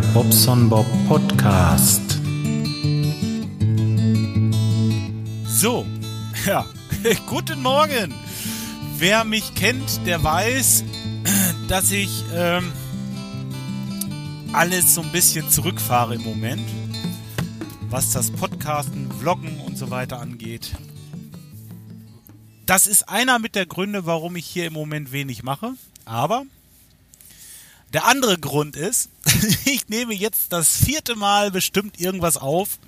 Bobson Bob Podcast. So, ja, guten Morgen. Wer mich kennt, der weiß, dass ich ähm, alles so ein bisschen zurückfahre im Moment, was das Podcasten, Vloggen und so weiter angeht. Das ist einer mit der Gründe, warum ich hier im Moment wenig mache. Aber der andere Grund ist, ich nehme jetzt das vierte Mal bestimmt irgendwas auf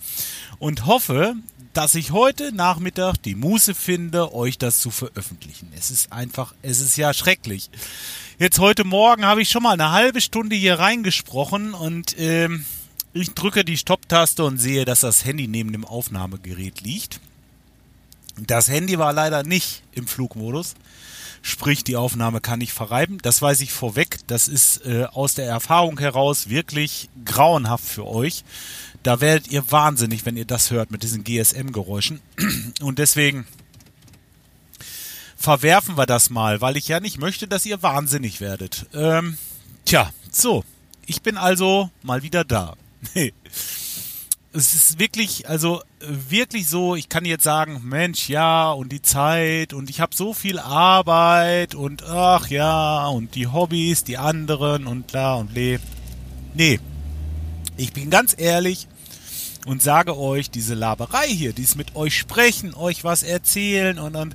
und hoffe, dass ich heute Nachmittag die Muße finde, euch das zu veröffentlichen. Es ist einfach, es ist ja schrecklich. Jetzt heute Morgen habe ich schon mal eine halbe Stunde hier reingesprochen und ähm, ich drücke die Stopptaste und sehe, dass das Handy neben dem Aufnahmegerät liegt. Das Handy war leider nicht im Flugmodus. Sprich, die Aufnahme kann ich verreiben. Das weiß ich vorweg. Das ist äh, aus der Erfahrung heraus wirklich grauenhaft für euch. Da werdet ihr wahnsinnig, wenn ihr das hört mit diesen GSM-Geräuschen. Und deswegen verwerfen wir das mal, weil ich ja nicht möchte, dass ihr wahnsinnig werdet. Ähm, tja, so. Ich bin also mal wieder da. Es ist wirklich, also wirklich so, ich kann jetzt sagen, Mensch, ja, und die Zeit und ich habe so viel Arbeit und ach ja, und die Hobbys, die anderen und klar und le. Nee. Ich bin ganz ehrlich und sage euch, diese Laberei hier, dies mit euch sprechen, euch was erzählen und, und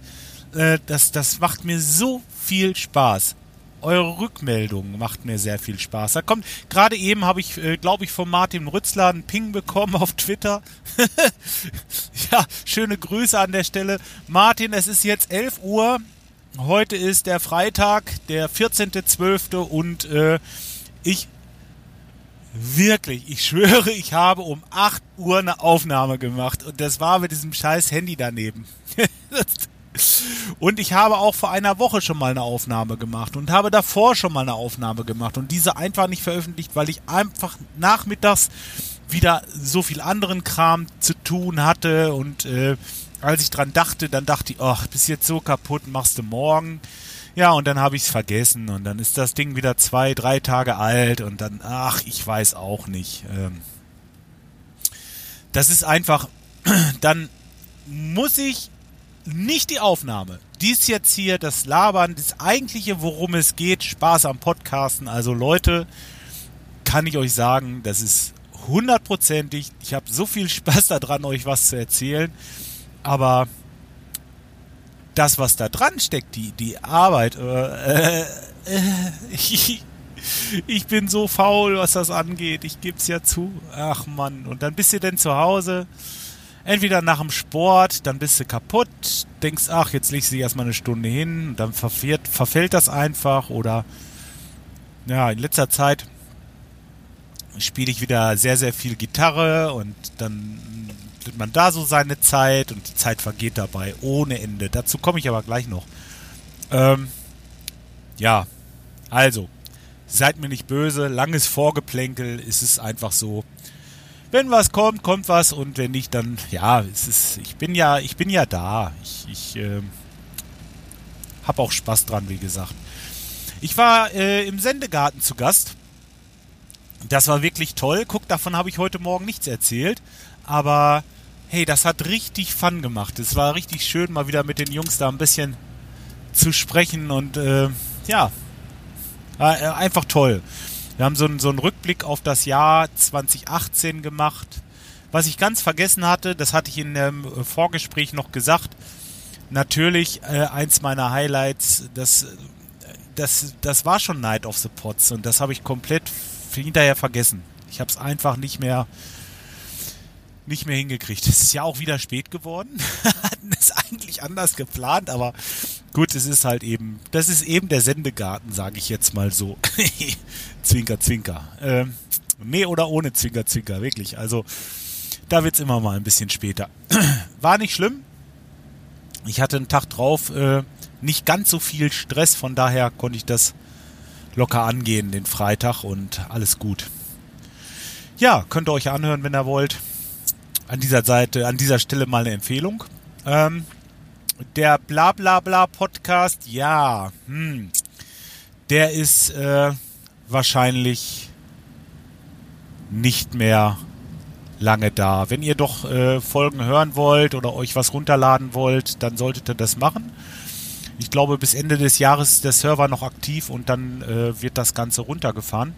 äh, das, das macht mir so viel Spaß eure Rückmeldungen macht mir sehr viel Spaß. Da kommt, gerade eben habe ich, äh, glaube ich, von Martin Rützler einen Ping bekommen auf Twitter. ja, schöne Grüße an der Stelle. Martin, es ist jetzt 11 Uhr. Heute ist der Freitag, der 14.12. und äh, ich wirklich, ich schwöre, ich habe um 8 Uhr eine Aufnahme gemacht und das war mit diesem scheiß Handy daneben. Und ich habe auch vor einer Woche schon mal eine Aufnahme gemacht und habe davor schon mal eine Aufnahme gemacht und diese einfach nicht veröffentlicht, weil ich einfach nachmittags wieder so viel anderen Kram zu tun hatte und äh, als ich dran dachte, dann dachte ich, ach, bist jetzt so kaputt, machst du morgen. Ja, und dann habe ich es vergessen und dann ist das Ding wieder zwei, drei Tage alt und dann, ach, ich weiß auch nicht. Ähm, das ist einfach, dann muss ich nicht die Aufnahme. Dies jetzt hier, das Labern, das eigentliche, worum es geht, Spaß am Podcasten. Also Leute, kann ich euch sagen, das ist hundertprozentig. Ich habe so viel Spaß daran, euch was zu erzählen. Aber das, was da dran steckt, die, die Arbeit, äh, äh, ich, ich bin so faul, was das angeht. Ich geb's ja zu. Ach Mann. Und dann bist du denn zu Hause entweder nach dem Sport, dann bist du kaputt, denkst, ach, jetzt legst du dich erstmal eine Stunde hin, dann verfährt, verfällt das einfach oder ja, in letzter Zeit spiele ich wieder sehr, sehr viel Gitarre und dann nimmt man da so seine Zeit und die Zeit vergeht dabei ohne Ende. Dazu komme ich aber gleich noch. Ähm, ja, also, seid mir nicht böse, langes Vorgeplänkel ist es einfach so wenn was kommt, kommt was und wenn nicht, dann ja, es ist, ich bin ja, ich bin ja da. Ich, ich äh, habe auch Spaß dran, wie gesagt. Ich war äh, im Sendegarten zu Gast. Das war wirklich toll. Guck, davon habe ich heute Morgen nichts erzählt. Aber hey, das hat richtig Fun gemacht. Es war richtig schön, mal wieder mit den Jungs da ein bisschen zu sprechen und äh, ja, äh, einfach toll. Wir haben so einen, so einen Rückblick auf das Jahr 2018 gemacht. Was ich ganz vergessen hatte, das hatte ich in dem Vorgespräch noch gesagt. Natürlich äh, eins meiner Highlights, das, das, das war schon Night of the Pots und das habe ich komplett hinterher vergessen. Ich habe es einfach nicht mehr nicht mehr hingekriegt. Es ist ja auch wieder spät geworden. Hatten es eigentlich anders geplant, aber gut, es ist halt eben, das ist eben der Sendegarten, sage ich jetzt mal so. zwinker, zwinker. Ähm, nee oder ohne Zwinker, zwinker, wirklich. Also da wird's immer mal ein bisschen später. War nicht schlimm. Ich hatte einen Tag drauf äh, nicht ganz so viel Stress, von daher konnte ich das locker angehen, den Freitag und alles gut. Ja, könnt ihr euch anhören, wenn ihr wollt an dieser Seite, an dieser Stelle mal eine Empfehlung. Ähm, der Blablabla Podcast, ja, hm, der ist äh, wahrscheinlich nicht mehr lange da. Wenn ihr doch äh, Folgen hören wollt oder euch was runterladen wollt, dann solltet ihr das machen. Ich glaube, bis Ende des Jahres ist der Server noch aktiv und dann äh, wird das Ganze runtergefahren.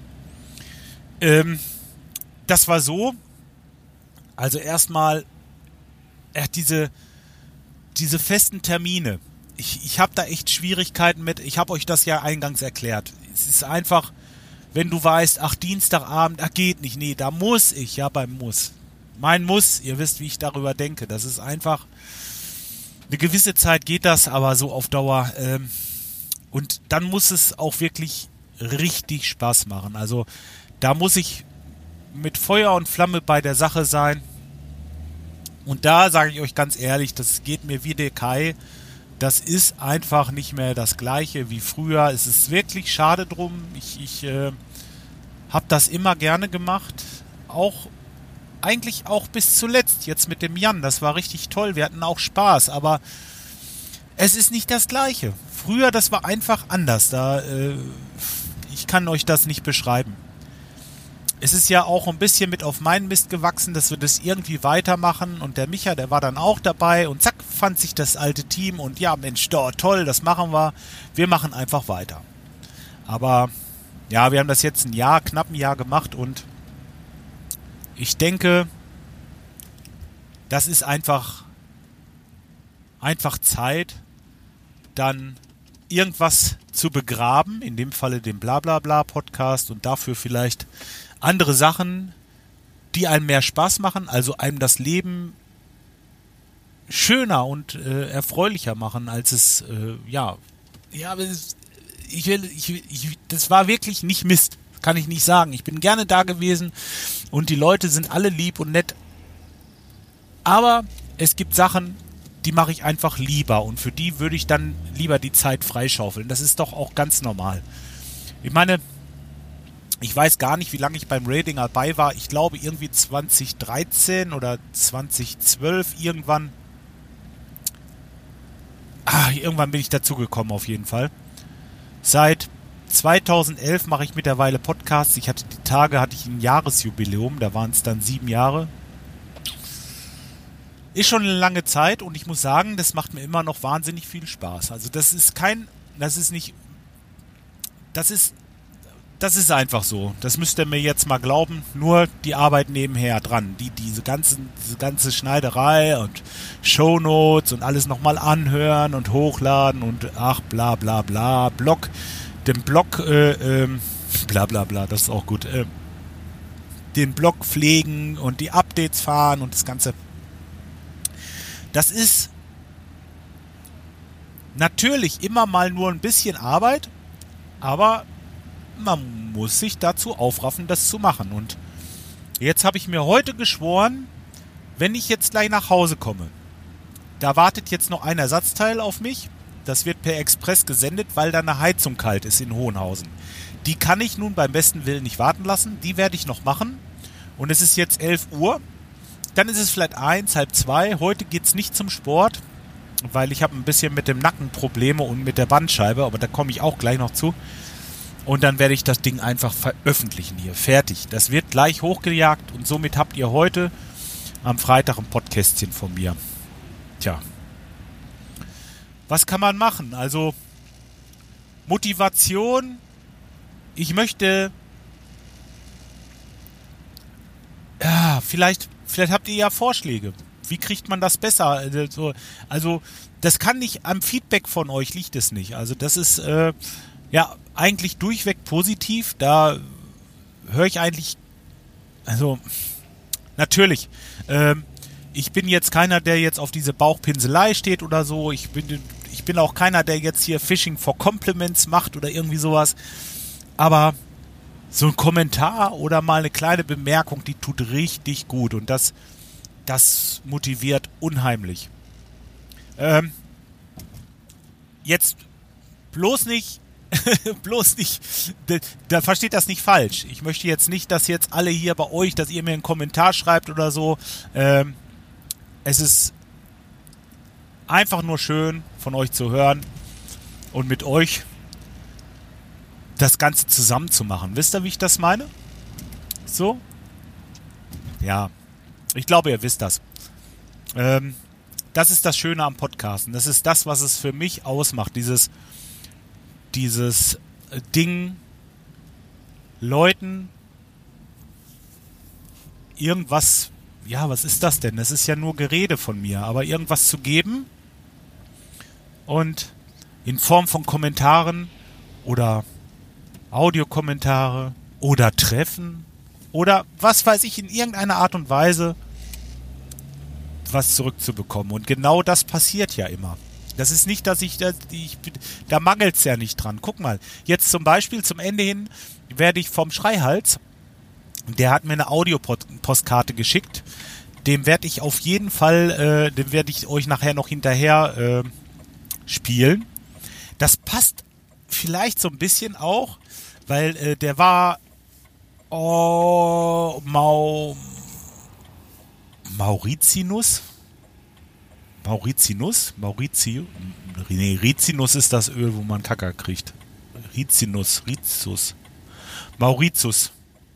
Ähm, das war so. Also erstmal äh, diese, diese festen Termine. Ich, ich habe da echt Schwierigkeiten mit. Ich habe euch das ja eingangs erklärt. Es ist einfach, wenn du weißt, ach, Dienstagabend, ach, geht nicht. Nee, da muss ich, ja, beim Muss. Mein Muss, ihr wisst, wie ich darüber denke. Das ist einfach, eine gewisse Zeit geht das, aber so auf Dauer. Ähm, und dann muss es auch wirklich richtig Spaß machen. Also da muss ich mit Feuer und Flamme bei der Sache sein. Und da sage ich euch ganz ehrlich, das geht mir wie der Kai. Das ist einfach nicht mehr das gleiche wie früher. Es ist wirklich schade drum. Ich, ich äh, habe das immer gerne gemacht. Auch eigentlich auch bis zuletzt. Jetzt mit dem Jan. Das war richtig toll. Wir hatten auch Spaß. Aber es ist nicht das gleiche. Früher, das war einfach anders. Da, äh, ich kann euch das nicht beschreiben es ist ja auch ein bisschen mit auf meinen Mist gewachsen, dass wir das irgendwie weitermachen. Und der Micha, der war dann auch dabei. Und zack, fand sich das alte Team. Und ja, Mensch, da, toll, das machen wir. Wir machen einfach weiter. Aber ja, wir haben das jetzt ein Jahr, knapp ein Jahr gemacht. Und ich denke, das ist einfach, einfach Zeit, dann irgendwas zu begraben, in dem Falle den Blablabla Podcast und dafür vielleicht andere Sachen, die einem mehr Spaß machen, also einem das Leben schöner und äh, erfreulicher machen, als es, äh, ja, ja, ich will, ich, ich, das war wirklich nicht Mist, kann ich nicht sagen. Ich bin gerne da gewesen und die Leute sind alle lieb und nett. Aber es gibt Sachen, die mache ich einfach lieber und für die würde ich dann lieber die Zeit freischaufeln. Das ist doch auch ganz normal. Ich meine, ich weiß gar nicht, wie lange ich beim Rating dabei war. Ich glaube irgendwie 2013 oder 2012 irgendwann. Ah, irgendwann bin ich dazugekommen auf jeden Fall. Seit 2011 mache ich mittlerweile Podcasts. Ich hatte die Tage, hatte ich ein Jahresjubiläum, da waren es dann sieben Jahre. Ist schon eine lange Zeit und ich muss sagen, das macht mir immer noch wahnsinnig viel Spaß. Also das ist kein, das ist nicht, das ist das ist einfach so. Das müsst ihr mir jetzt mal glauben. Nur die Arbeit nebenher dran. Die, diese, ganzen, diese ganze Schneiderei und Shownotes und alles nochmal anhören und hochladen und ach bla bla bla. Blog, den Blog, äh, ähm, bla bla bla, das ist auch gut. Äh, den Blog pflegen und die Updates fahren und das Ganze. Das ist natürlich immer mal nur ein bisschen Arbeit, aber man muss sich dazu aufraffen, das zu machen. Und jetzt habe ich mir heute geschworen, wenn ich jetzt gleich nach Hause komme, da wartet jetzt noch ein Ersatzteil auf mich. Das wird per Express gesendet, weil da eine Heizung kalt ist in Hohenhausen. Die kann ich nun beim besten Willen nicht warten lassen. Die werde ich noch machen. Und es ist jetzt 11 Uhr. Dann ist es vielleicht eins, halb zwei. Heute geht es nicht zum Sport, weil ich habe ein bisschen mit dem Nacken Probleme und mit der Bandscheibe, aber da komme ich auch gleich noch zu. Und dann werde ich das Ding einfach veröffentlichen hier. Fertig. Das wird gleich hochgejagt und somit habt ihr heute am Freitag ein Podcastchen von mir. Tja. Was kann man machen? Also Motivation. Ich möchte. Ja, vielleicht, vielleicht habt ihr ja Vorschläge. Wie kriegt man das besser? Also, also das kann nicht am Feedback von euch liegt es nicht. Also das ist äh, ja eigentlich durchweg positiv. Da höre ich eigentlich, also natürlich, ähm, ich bin jetzt keiner, der jetzt auf diese Bauchpinselei steht oder so. Ich bin, ich bin auch keiner, der jetzt hier Fishing for Compliments macht oder irgendwie sowas. Aber so ein Kommentar oder mal eine kleine Bemerkung, die tut richtig gut und das, das motiviert unheimlich. Ähm, jetzt bloß nicht bloß nicht, da, versteht das nicht falsch. Ich möchte jetzt nicht, dass jetzt alle hier bei euch, dass ihr mir einen Kommentar schreibt oder so. Ähm, es ist einfach nur schön von euch zu hören und mit euch das Ganze zusammen zu machen. Wisst ihr, wie ich das meine? So? ja, ich glaube, ihr wisst das. Ähm, das ist das Schöne am Podcasten. Das ist das, was es für mich ausmacht. Dieses, dieses Ding, Leuten irgendwas, ja, was ist das denn? Das ist ja nur Gerede von mir, aber irgendwas zu geben und in Form von Kommentaren oder Audiokommentare oder Treffen oder was weiß ich in irgendeiner Art und Weise was zurückzubekommen. Und genau das passiert ja immer. Das ist nicht, dass ich, dass ich da mangelt es ja nicht dran. Guck mal, jetzt zum Beispiel zum Ende hin werde ich vom Schreihals, der hat mir eine Audiopostkarte geschickt. Dem werde ich auf jeden Fall, äh, dem werde ich euch nachher noch hinterher äh, spielen. Das passt vielleicht so ein bisschen auch, weil äh, der war oh, Mau, Mauritius. Mauritius? Mauritius? Nee, Rizinus ist das Öl, wo man Kacker kriegt. Rizinus, Rizus. Mauritius.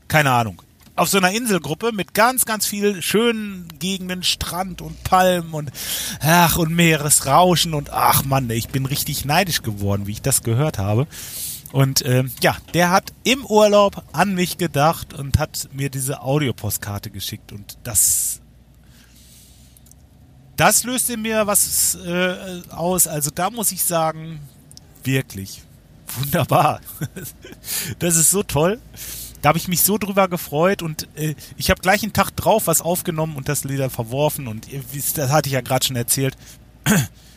Keine Ahnung. Auf so einer Inselgruppe mit ganz, ganz viel schönen Gegenden, Strand und Palmen und ach und Meeresrauschen und ach Mann, ich bin richtig neidisch geworden, wie ich das gehört habe. Und ähm, ja, der hat im Urlaub an mich gedacht und hat mir diese Audiopostkarte geschickt und das das löst in mir was äh, aus. Also da muss ich sagen, wirklich wunderbar. das ist so toll. Da habe ich mich so drüber gefreut und äh, ich habe gleich einen Tag drauf was aufgenommen und das Lieder verworfen und äh, das hatte ich ja gerade schon erzählt.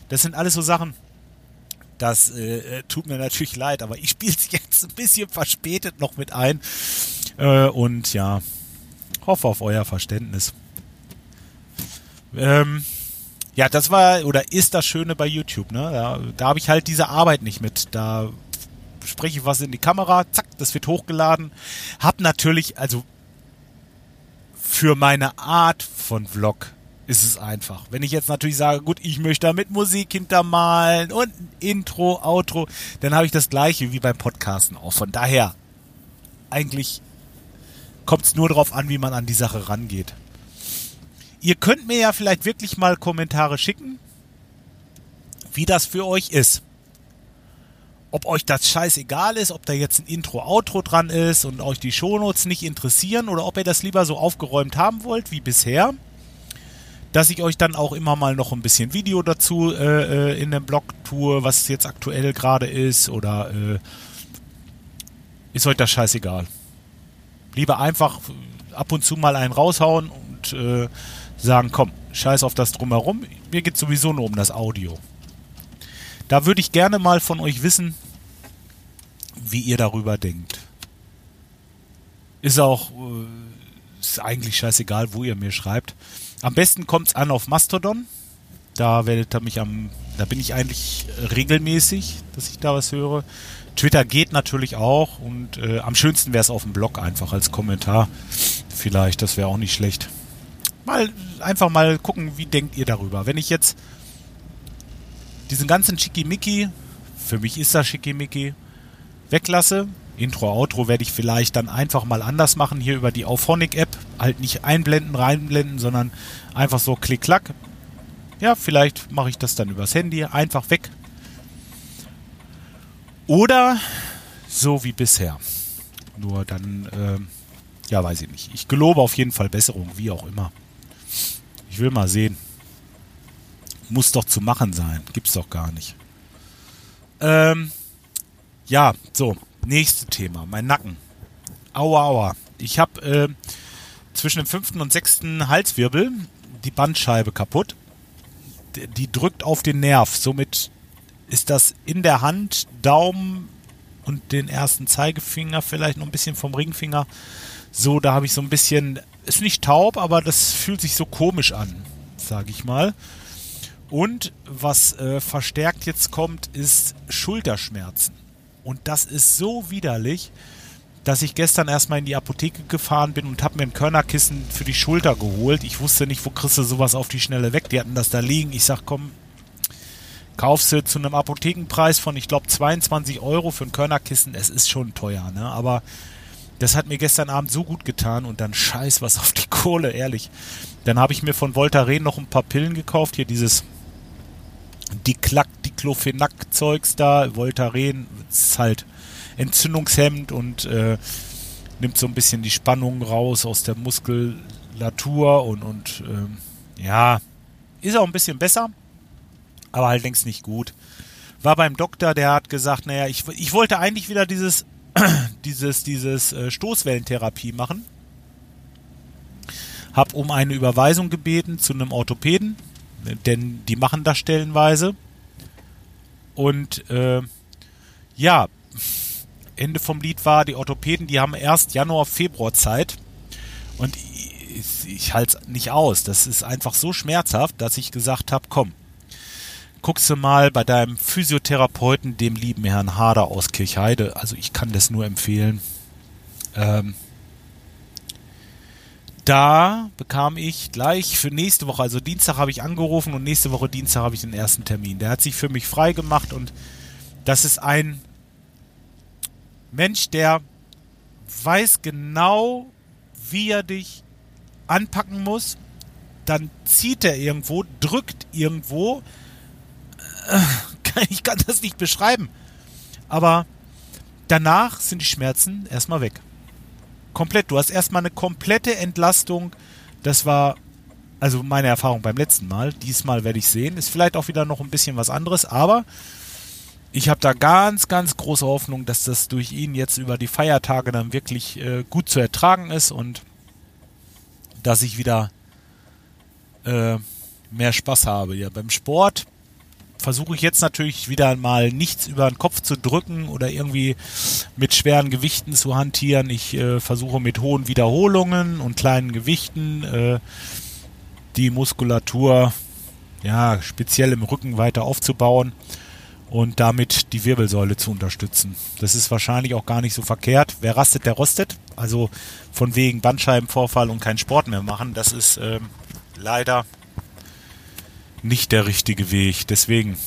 Das sind alles so Sachen, das äh, tut mir natürlich leid, aber ich spiele es jetzt ein bisschen verspätet noch mit ein äh, und ja, hoffe auf euer Verständnis. Ähm, ja, das war oder ist das Schöne bei YouTube, ne? Da, da habe ich halt diese Arbeit nicht mit. Da spreche ich was in die Kamera, zack, das wird hochgeladen. Hab natürlich, also für meine Art von Vlog ist es einfach. Wenn ich jetzt natürlich sage, gut, ich möchte da mit Musik hintermalen und Intro, Outro, dann habe ich das gleiche wie beim Podcasten auch. Von daher, eigentlich kommt es nur darauf an, wie man an die Sache rangeht. Ihr könnt mir ja vielleicht wirklich mal Kommentare schicken, wie das für euch ist ob euch das scheißegal ist, ob da jetzt ein Intro, Outro dran ist und euch die Shownotes nicht interessieren oder ob ihr das lieber so aufgeräumt haben wollt wie bisher. Dass ich euch dann auch immer mal noch ein bisschen Video dazu äh, äh in dem Blog tue, was jetzt aktuell gerade ist oder äh, ist euch das scheißegal. Lieber einfach ab und zu mal einen raushauen und äh, sagen, komm, scheiß auf das drumherum. Mir geht sowieso nur um das Audio. Da würde ich gerne mal von euch wissen, wie ihr darüber denkt. Ist auch äh, ist eigentlich scheißegal, wo ihr mir schreibt. Am besten kommt es an auf Mastodon. Da werdet ihr mich am, da bin ich eigentlich regelmäßig, dass ich da was höre. Twitter geht natürlich auch und äh, am schönsten wäre es auf dem Blog einfach als Kommentar. Vielleicht, das wäre auch nicht schlecht. Mal einfach mal gucken, wie denkt ihr darüber. Wenn ich jetzt diesen ganzen Schickimicki, für mich ist das Schickimicki, weglasse. Intro, Outro werde ich vielleicht dann einfach mal anders machen, hier über die Auphonic-App. Halt nicht einblenden, reinblenden, sondern einfach so klick-klack. Ja, vielleicht mache ich das dann übers Handy, einfach weg. Oder so wie bisher. Nur dann, äh, ja, weiß ich nicht. Ich gelobe auf jeden Fall Besserung, wie auch immer. Ich will mal sehen. Muss doch zu machen sein. Gibt's doch gar nicht. Ähm, ja, so. Nächstes Thema. Mein Nacken. Aua, aua. Ich habe äh, zwischen dem fünften und sechsten Halswirbel die Bandscheibe kaputt. Die, die drückt auf den Nerv. Somit ist das in der Hand, Daumen und den ersten Zeigefinger, vielleicht noch ein bisschen vom Ringfinger. So, da habe ich so ein bisschen, ist nicht taub, aber das fühlt sich so komisch an, sage ich mal. Und was äh, verstärkt jetzt kommt, ist Schulterschmerzen. Und das ist so widerlich, dass ich gestern erstmal in die Apotheke gefahren bin und habe mir ein Körnerkissen für die Schulter geholt. Ich wusste nicht, wo kriegst du sowas auf die Schnelle weg. Die hatten das da liegen. Ich sag, komm, kaufst du zu einem Apothekenpreis von, ich glaube, 22 Euro für ein Körnerkissen. Es ist schon teuer, ne? Aber Das hat mir gestern Abend so gut getan und dann scheiß was auf die Kohle, ehrlich. Dann habe ich mir von Voltaren noch ein paar Pillen gekauft, hier dieses Diklack, Diclofenac-Zeugs da, Voltaren, ist halt entzündungshemmend und äh, nimmt so ein bisschen die Spannung raus aus der Muskulatur und, und äh, ja, ist auch ein bisschen besser, aber halt längst nicht gut. War beim Doktor, der hat gesagt, naja, ich, ich wollte eigentlich wieder dieses, dieses, dieses äh, Stoßwellentherapie machen. Hab um eine Überweisung gebeten zu einem Orthopäden, denn die machen das stellenweise. Und äh, ja, Ende vom Lied war, die Orthopäden, die haben erst Januar, Februar Zeit. Und ich, ich halte es nicht aus. Das ist einfach so schmerzhaft, dass ich gesagt habe, komm, guckst du mal bei deinem Physiotherapeuten, dem lieben Herrn Hader aus Kirchheide. Also ich kann das nur empfehlen. Ähm, da bekam ich gleich für nächste Woche, also Dienstag habe ich angerufen und nächste Woche Dienstag habe ich den ersten Termin. Der hat sich für mich frei gemacht und das ist ein Mensch, der weiß genau, wie er dich anpacken muss. Dann zieht er irgendwo, drückt irgendwo. Ich kann das nicht beschreiben. Aber danach sind die Schmerzen erstmal weg. Komplett. Du hast erstmal eine komplette Entlastung. Das war also meine Erfahrung beim letzten Mal. Diesmal werde ich sehen. Ist vielleicht auch wieder noch ein bisschen was anderes, aber ich habe da ganz, ganz große Hoffnung, dass das durch ihn jetzt über die Feiertage dann wirklich äh, gut zu ertragen ist und dass ich wieder äh, mehr Spaß habe. Ja, beim Sport versuche ich jetzt natürlich wieder mal nichts über den Kopf zu drücken oder irgendwie mit schweren Gewichten zu hantieren. Ich äh, versuche mit hohen Wiederholungen und kleinen Gewichten äh, die Muskulatur ja speziell im Rücken weiter aufzubauen und damit die Wirbelsäule zu unterstützen. Das ist wahrscheinlich auch gar nicht so verkehrt. Wer rastet, der rostet. Also von wegen Bandscheibenvorfall und keinen Sport mehr machen, das ist ähm, leider nicht der richtige Weg. Deswegen,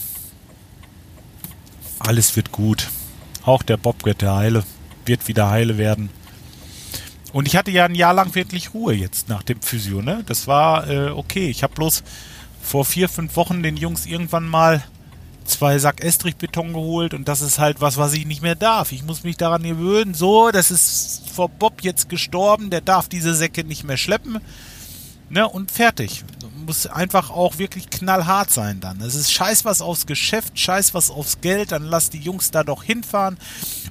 alles wird gut. Auch der Bob wird der heile, wird wieder heile werden. Und ich hatte ja ein Jahr lang wirklich Ruhe jetzt nach dem Physio, ne? Das war äh, okay. Ich habe bloß vor vier, fünf Wochen den Jungs irgendwann mal zwei Sack Estrichbeton geholt und das ist halt was, was ich nicht mehr darf. Ich muss mich daran gewöhnen. So, das ist vor Bob jetzt gestorben, der darf diese Säcke nicht mehr schleppen. Ne, und fertig. Muss einfach auch wirklich knallhart sein dann. Es ist scheiß was aufs Geschäft, scheiß was aufs Geld, dann lass die Jungs da doch hinfahren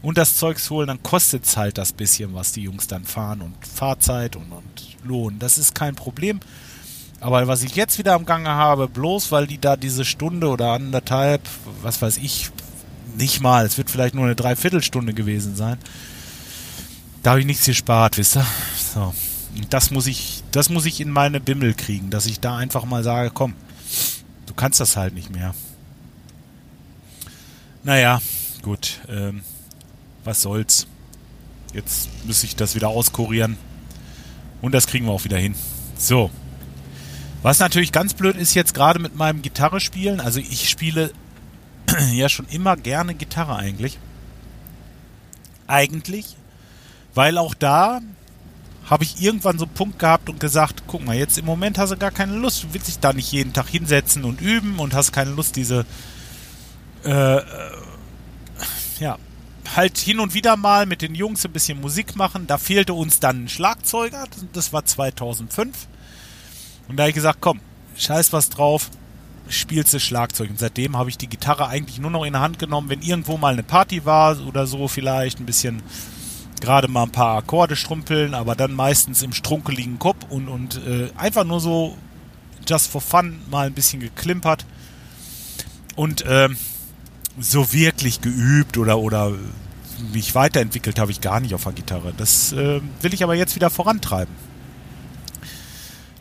und das Zeugs holen, dann kostet es halt das bisschen, was die Jungs dann fahren und Fahrzeit und, und Lohn. Das ist kein Problem. Aber was ich jetzt wieder am Gange habe, bloß weil die da diese Stunde oder anderthalb, was weiß ich, nicht mal, es wird vielleicht nur eine Dreiviertelstunde gewesen sein, da habe ich nichts gespart, wisst ihr? So. Das muss ich, das muss ich in meine Bimmel kriegen, dass ich da einfach mal sage, komm, du kannst das halt nicht mehr. Naja, gut, ähm, was soll's. Jetzt muss ich das wieder auskurieren. Und das kriegen wir auch wieder hin. So. Was natürlich ganz blöd ist jetzt gerade mit meinem Gitarre spielen. Also ich spiele ja schon immer gerne Gitarre eigentlich. Eigentlich. Weil auch da habe ich irgendwann so einen Punkt gehabt und gesagt, guck mal, jetzt im Moment hast du gar keine Lust. Du willst dich da nicht jeden Tag hinsetzen und üben und hast keine Lust, diese äh, äh ja, halt hin und wieder mal mit den Jungs ein bisschen Musik machen. Da fehlte uns dann ein Schlagzeuger. Das war 2005. Und da habe ich gesagt, komm, scheiß was drauf, spielst du Schlagzeug. Und seitdem habe ich die Gitarre eigentlich nur noch in der Hand genommen, wenn irgendwo mal eine Party war oder so vielleicht ein bisschen gerade mal ein paar Akkorde strumpeln, aber dann meistens im strunkeligen Kopf und, und äh, einfach nur so just for fun mal ein bisschen geklimpert. Und äh, so wirklich geübt oder, oder mich weiterentwickelt habe ich gar nicht auf der Gitarre. Das äh, will ich aber jetzt wieder vorantreiben.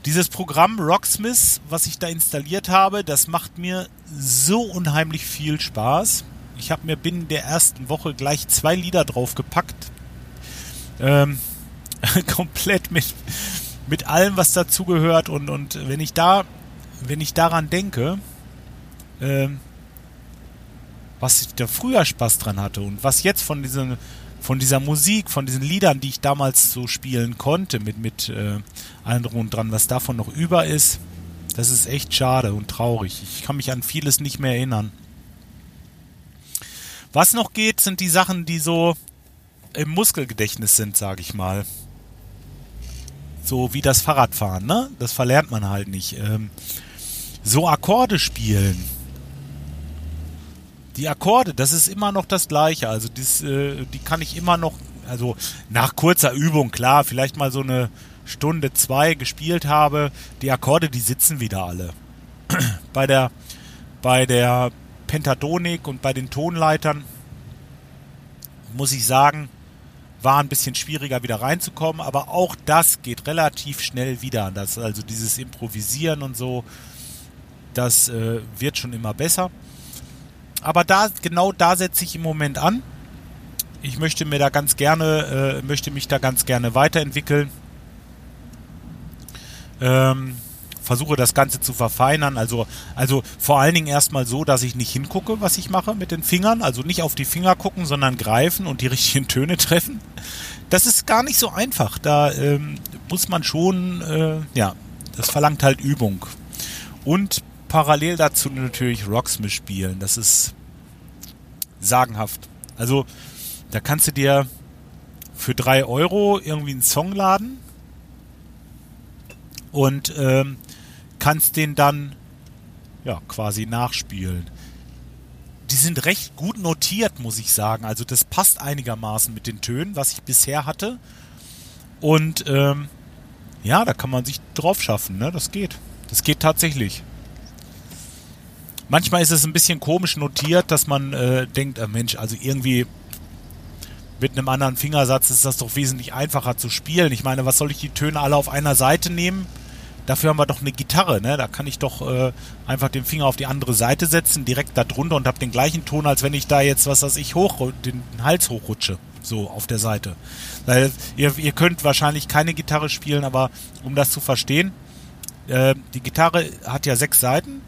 Dieses Programm Rocksmith, was ich da installiert habe, das macht mir so unheimlich viel Spaß. Ich habe mir binnen der ersten Woche gleich zwei Lieder draufgepackt. Ähm, komplett mit, mit allem, was dazugehört. Und, und wenn ich da, wenn ich daran denke, ähm, was ich da früher Spaß dran hatte und was jetzt von diesen von dieser Musik, von diesen Liedern, die ich damals so spielen konnte, mit, mit äh, allem drum und dran, was davon noch über ist, das ist echt schade und traurig. Ich kann mich an vieles nicht mehr erinnern. Was noch geht, sind die Sachen, die so im Muskelgedächtnis sind, sage ich mal. So wie das Fahrradfahren, ne? Das verlernt man halt nicht. Ähm, so Akkorde spielen. Die Akkorde, das ist immer noch das Gleiche. Also dies, äh, die kann ich immer noch, also nach kurzer Übung, klar, vielleicht mal so eine Stunde, zwei gespielt habe, die Akkorde, die sitzen wieder alle. bei der, bei der Pentatonik und bei den Tonleitern muss ich sagen, war ein bisschen schwieriger wieder reinzukommen, aber auch das geht relativ schnell wieder. Das, also dieses Improvisieren und so, das äh, wird schon immer besser. Aber da, genau da setze ich im Moment an. Ich möchte mir da ganz gerne, äh, möchte mich da ganz gerne weiterentwickeln. Ähm, versuche das Ganze zu verfeinern. Also, also vor allen Dingen erstmal so, dass ich nicht hingucke, was ich mache mit den Fingern. Also nicht auf die Finger gucken, sondern greifen und die richtigen Töne treffen. Das ist gar nicht so einfach. Da ähm, muss man schon, äh, ja, das verlangt halt Übung. Und parallel dazu natürlich Rocksmith spielen. Das ist sagenhaft. Also, da kannst du dir für drei Euro irgendwie einen Song laden und ähm, kannst den dann ja quasi nachspielen. Die sind recht gut notiert, muss ich sagen. Also das passt einigermaßen mit den Tönen, was ich bisher hatte. Und ähm, ja, da kann man sich drauf schaffen, ne? Das geht. Das geht tatsächlich. Manchmal ist es ein bisschen komisch notiert, dass man äh, denkt, äh, Mensch, also irgendwie mit einem anderen Fingersatz ist das doch wesentlich einfacher zu spielen. Ich meine, was soll ich die Töne alle auf einer Seite nehmen? Dafür haben wir doch eine Gitarre, ne? Da kann ich doch äh, einfach den Finger auf die andere Seite setzen, direkt da drunter und habe den gleichen Ton, als wenn ich da jetzt, was weiß ich, hoch, den Hals hochrutsche. So, auf der Seite. Weil ihr, ihr könnt wahrscheinlich keine Gitarre spielen, aber um das zu verstehen, äh, die Gitarre hat ja sechs Seiten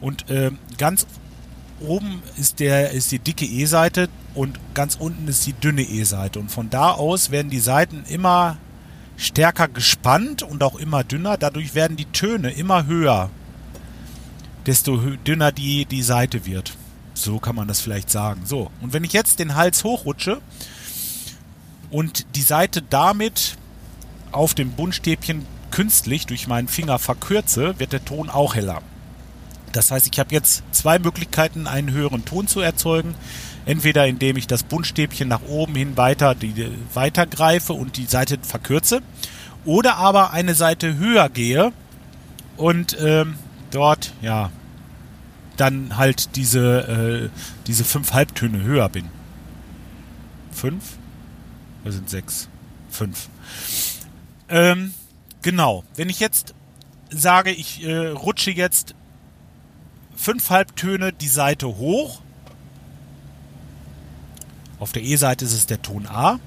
und äh, ganz oben ist der ist die dicke E-Seite und ganz unten ist die dünne E-Seite und von da aus werden die Seiten immer stärker gespannt und auch immer dünner. Dadurch werden die Töne immer höher, desto dünner die, die Seite wird. So kann man das vielleicht sagen. So, und wenn ich jetzt den Hals hochrutsche und die Seite damit auf dem Buntstäbchen künstlich durch meinen Finger verkürze, wird der Ton auch heller. Das heißt, ich habe jetzt zwei Möglichkeiten, einen höheren Ton zu erzeugen. Entweder indem ich das Buntstäbchen nach oben hin weiter, die, weiter greife und die Seite verkürze. Oder aber eine Seite höher gehe und ähm, dort, ja, dann halt diese, äh, diese fünf Halbtöne höher bin. Fünf? Oder sind sechs? Fünf. Ähm, genau. Wenn ich jetzt sage, ich äh, rutsche jetzt fünf Halbtöne die Seite hoch auf der E-Seite ist es der Ton A.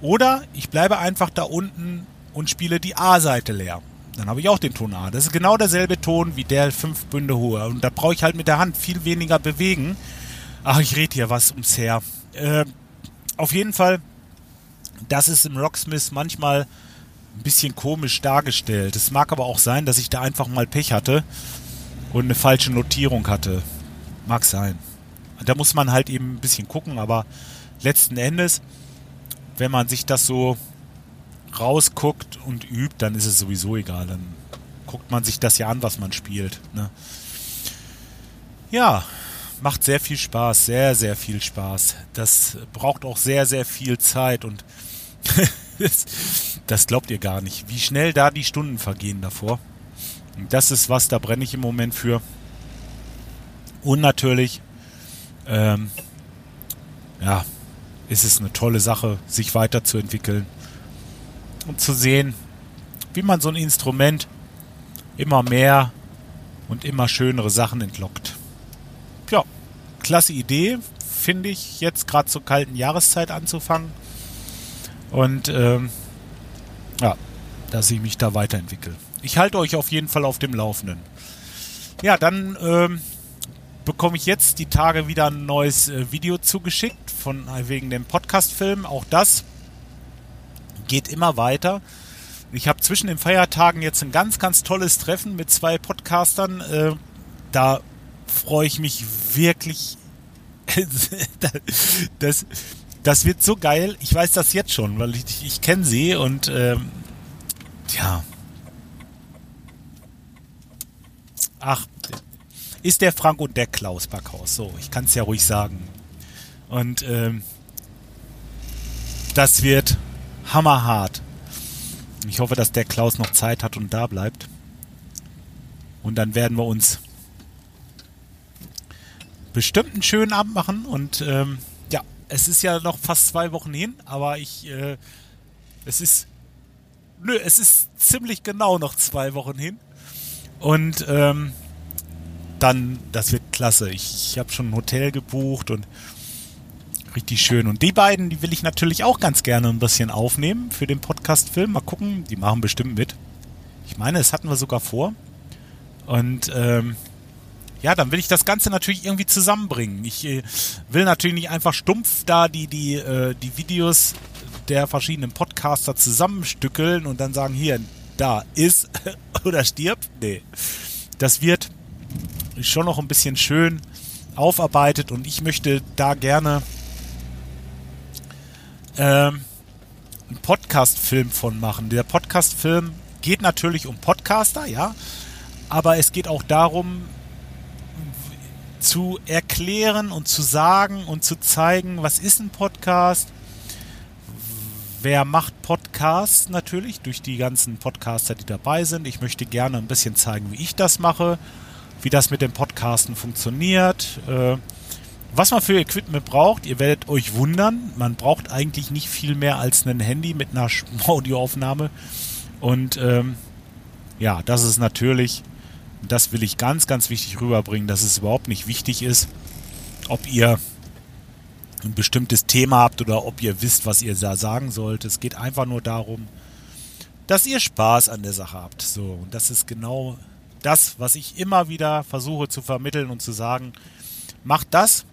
Oder ich bleibe einfach da unten und spiele die A-Seite leer. Dann habe ich auch den Ton A. Das ist genau derselbe Ton wie der fünf Bünde hohe. Und da brauche ich halt mit der Hand viel weniger bewegen. Ach, ich rede hier was ums Her. Äh, auf jeden Fall, das ist im Rocksmith manchmal ein bisschen komisch dargestellt. Es mag aber auch sein, dass ich da einfach mal Pech hatte und eine falsche Notierung hatte. Mag sein. Da muss man halt eben ein bisschen gucken, aber letzten Endes, wenn man sich das so rausguckt und übt, dann ist es sowieso egal. Dann guckt man sich das ja an, was man spielt. Ne? Ja, macht sehr viel Spaß, sehr, sehr viel Spaß. Das braucht auch sehr, sehr viel Zeit und das, glaubt ihr gar nicht, wie schnell da die Stunden vergehen davor. Und das ist was, da brenne ich im Moment für. Und natürlich ähm, ja, ist es eine tolle Sache, sich weiterzuentwickeln und zu sehen, wie man so ein Instrument immer mehr und immer schönere Sachen entlockt. Ja, klasse Idee, finde ich, jetzt gerade zur kalten Jahreszeit anzufangen. Und ähm, ja, dass ich mich da weiterentwickle. Ich halte euch auf jeden Fall auf dem Laufenden. Ja, dann ähm, bekomme ich jetzt die Tage wieder ein neues äh, Video zugeschickt von äh, wegen dem Podcast-Film. Auch das geht immer weiter. Ich habe zwischen den Feiertagen jetzt ein ganz, ganz tolles Treffen mit zwei Podcastern. Äh, da freue ich mich wirklich. das, das wird so geil. Ich weiß das jetzt schon, weil ich, ich kenne sie und ähm, ja. Ach, ist der Frank und der Klaus Backhaus. So, ich kann es ja ruhig sagen. Und ähm, das wird hammerhart. Ich hoffe, dass der Klaus noch Zeit hat und da bleibt. Und dann werden wir uns bestimmt einen schönen Abend machen. Und ähm, ja, es ist ja noch fast zwei Wochen hin, aber ich, äh, es ist, nö, es ist ziemlich genau noch zwei Wochen hin. Und ähm, dann, das wird klasse. Ich, ich habe schon ein Hotel gebucht und richtig schön. Und die beiden, die will ich natürlich auch ganz gerne ein bisschen aufnehmen für den Podcast-Film. Mal gucken, die machen bestimmt mit. Ich meine, das hatten wir sogar vor. Und ähm, ja, dann will ich das Ganze natürlich irgendwie zusammenbringen. Ich äh, will natürlich nicht einfach stumpf da die, die, äh, die Videos der verschiedenen Podcaster zusammenstückeln und dann sagen, hier, da ist oder stirbt. Nee. Das wird schon noch ein bisschen schön aufarbeitet und ich möchte da gerne ähm, einen Podcast-Film von machen. Der Podcast-Film geht natürlich um Podcaster, ja, aber es geht auch darum, zu erklären und zu sagen und zu zeigen, was ist ein Podcast, wer macht Podcasts natürlich durch die ganzen Podcaster, die dabei sind. Ich möchte gerne ein bisschen zeigen, wie ich das mache wie das mit dem Podcasten funktioniert, äh, was man für Equipment braucht. Ihr werdet euch wundern, man braucht eigentlich nicht viel mehr als ein Handy mit einer Audioaufnahme. Und ähm, ja, das ist natürlich, das will ich ganz, ganz wichtig rüberbringen, dass es überhaupt nicht wichtig ist, ob ihr ein bestimmtes Thema habt oder ob ihr wisst, was ihr da sagen sollt. Es geht einfach nur darum, dass ihr Spaß an der Sache habt. So, und das ist genau das, was ich immer wieder versuche zu vermitteln und zu sagen, macht das,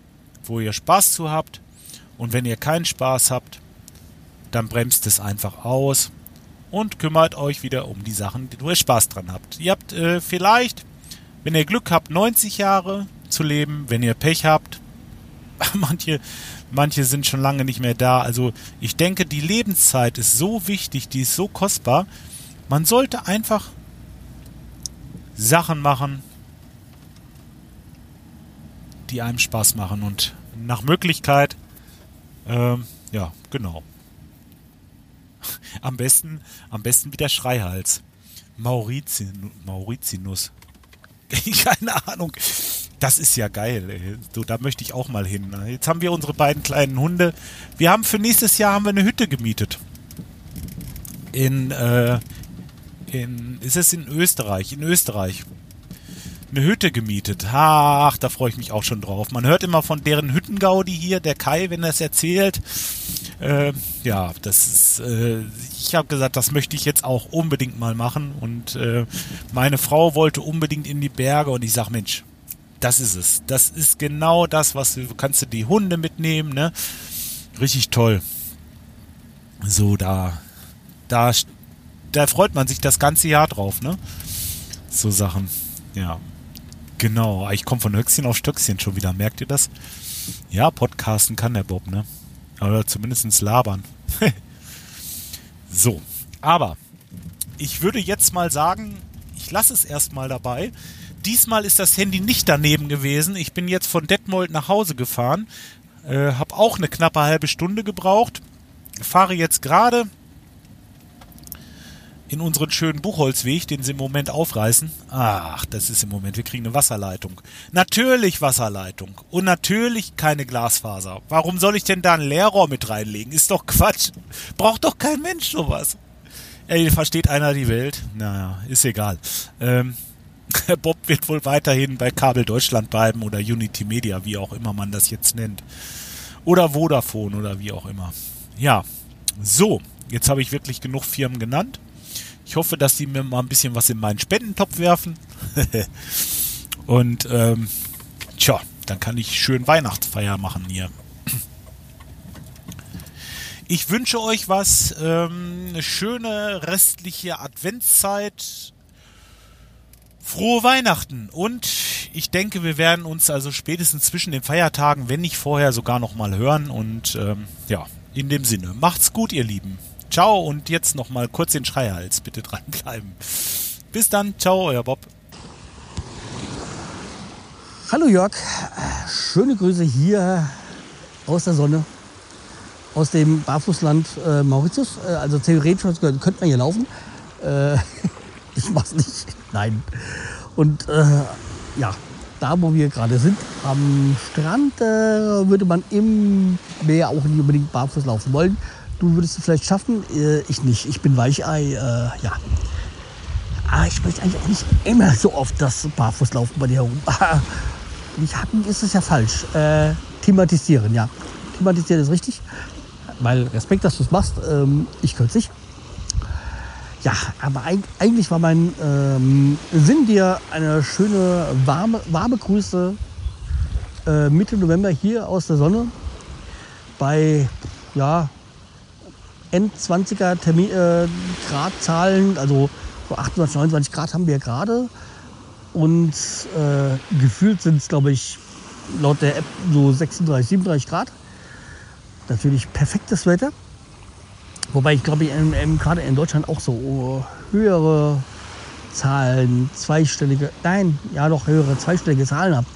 wo ihr Spaß zu habt. Und wenn ihr keinen Spaß habt, dann bremst es einfach aus und kümmert euch wieder um die Sachen, wo ihr Spaß dran habt. Ihr habt äh, vielleicht, wenn ihr Glück habt, 90 Jahre zu leben. Wenn ihr Pech habt, manche, manche sind schon lange nicht mehr da. Also ich denke, die Lebenszeit ist so wichtig, die ist so kostbar. Man sollte einfach Sachen machen, die einem Spaß machen und nach Möglichkeit, ähm, ja, genau. Am besten, am besten wie der Schreihals. Maurizin, Maurizinus. Keine Ahnung. Das ist ja geil. Ey. So, da möchte ich auch mal hin. Jetzt haben wir unsere beiden kleinen Hunde. Wir haben für nächstes Jahr haben wir eine Hütte gemietet. In, äh, in, ist es in Österreich, in Österreich, eine Hütte gemietet. Ach, da freue ich mich auch schon drauf. Man hört immer von deren Hüttengaudi hier, der Kai, wenn er es erzählt. Äh, ja, das ist, äh, ich habe gesagt, das möchte ich jetzt auch unbedingt mal machen. Und äh, meine Frau wollte unbedingt in die Berge und ich sage, Mensch, das ist es. Das ist genau das, was du kannst du die Hunde mitnehmen, ne? Richtig toll. So, da, da da freut man sich das ganze Jahr drauf, ne? So Sachen. Ja. Genau. Ich komme von Höchstchen auf Stöckchen schon wieder. Merkt ihr das? Ja, Podcasten kann der Bob, ne? Oder zumindest labern. so. Aber ich würde jetzt mal sagen, ich lasse es erstmal dabei. Diesmal ist das Handy nicht daneben gewesen. Ich bin jetzt von Detmold nach Hause gefahren. Äh, hab auch eine knappe halbe Stunde gebraucht. Fahre jetzt gerade in unseren schönen Buchholzweg, den sie im Moment aufreißen. Ach, das ist im Moment, wir kriegen eine Wasserleitung. Natürlich Wasserleitung. Und natürlich keine Glasfaser. Warum soll ich denn da ein Leerrohr mit reinlegen? Ist doch Quatsch. Braucht doch kein Mensch sowas. Ey, versteht einer die Welt? Naja, ist egal. Ähm, Bob wird wohl weiterhin bei Kabel Deutschland bleiben oder Unity Media, wie auch immer man das jetzt nennt. Oder Vodafone oder wie auch immer. Ja, so, jetzt habe ich wirklich genug Firmen genannt. Ich hoffe, dass die mir mal ein bisschen was in meinen Spendentopf werfen. Und ähm, tja, dann kann ich schön Weihnachtsfeier machen hier. Ich wünsche euch was, ähm, eine schöne restliche Adventszeit. Frohe Weihnachten und ich denke, wir werden uns also spätestens zwischen den Feiertagen, wenn nicht vorher, sogar noch mal hören und ähm, ja, in dem Sinne, macht's gut, ihr Lieben. Ciao und jetzt noch mal kurz den Schreihals, bitte dranbleiben. Bis dann, ciao, euer Bob. Hallo Jörg, schöne Grüße hier aus der Sonne, aus dem Barfußland äh, Mauritius. Äh, also theoretisch könnte man hier laufen. Äh, ich mach's nicht, nein. Und äh, ja, da wo wir gerade sind, am Strand, äh, würde man im Meer auch nicht unbedingt barfuß laufen wollen. Du würdest es vielleicht schaffen, äh, ich nicht. Ich bin Weichei, ja. Aber ich möchte eigentlich auch nicht immer so oft das Barfußlaufen bei dir herum. nicht hacken ist es ja falsch. Äh, thematisieren, ja. Thematisieren ist richtig. Weil Respekt, dass du es machst. Ähm, ich könnte es nicht. Ja, aber eigentlich war mein ähm, Sinn, dir eine schöne, warme, warme Grüße äh, Mitte November hier aus der Sonne bei ja, End-20er Termin, äh, Gradzahlen, also so 28, 29 Grad haben wir gerade. Und äh, gefühlt sind es, glaube ich, laut der App so 36, 37 Grad. Natürlich perfektes Wetter. Wobei ich glaube, gerade in Deutschland auch so höhere Zahlen, zweistellige, nein, ja doch höhere zweistellige Zahlen habe.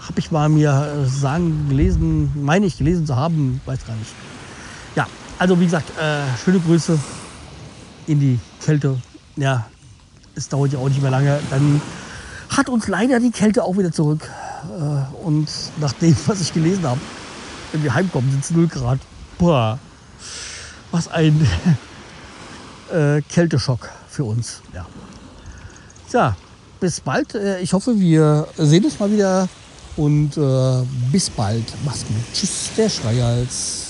Habe ich mal mir sagen, gelesen, meine ich gelesen zu haben, weiß gar nicht. Also wie gesagt, äh, schöne Grüße in die Kälte. Ja, es dauert ja auch nicht mehr lange. Dann hat uns leider die Kälte auch wieder zurück. Äh, und nach dem, was ich gelesen habe, wenn wir heimkommen, sind es 0 Grad. Boah, was ein äh, Kälteschock für uns. Ja. ja, bis bald. Äh, ich hoffe, wir sehen uns mal wieder. Und äh, bis bald. Mach's gut. Tschüss, der Schreihals.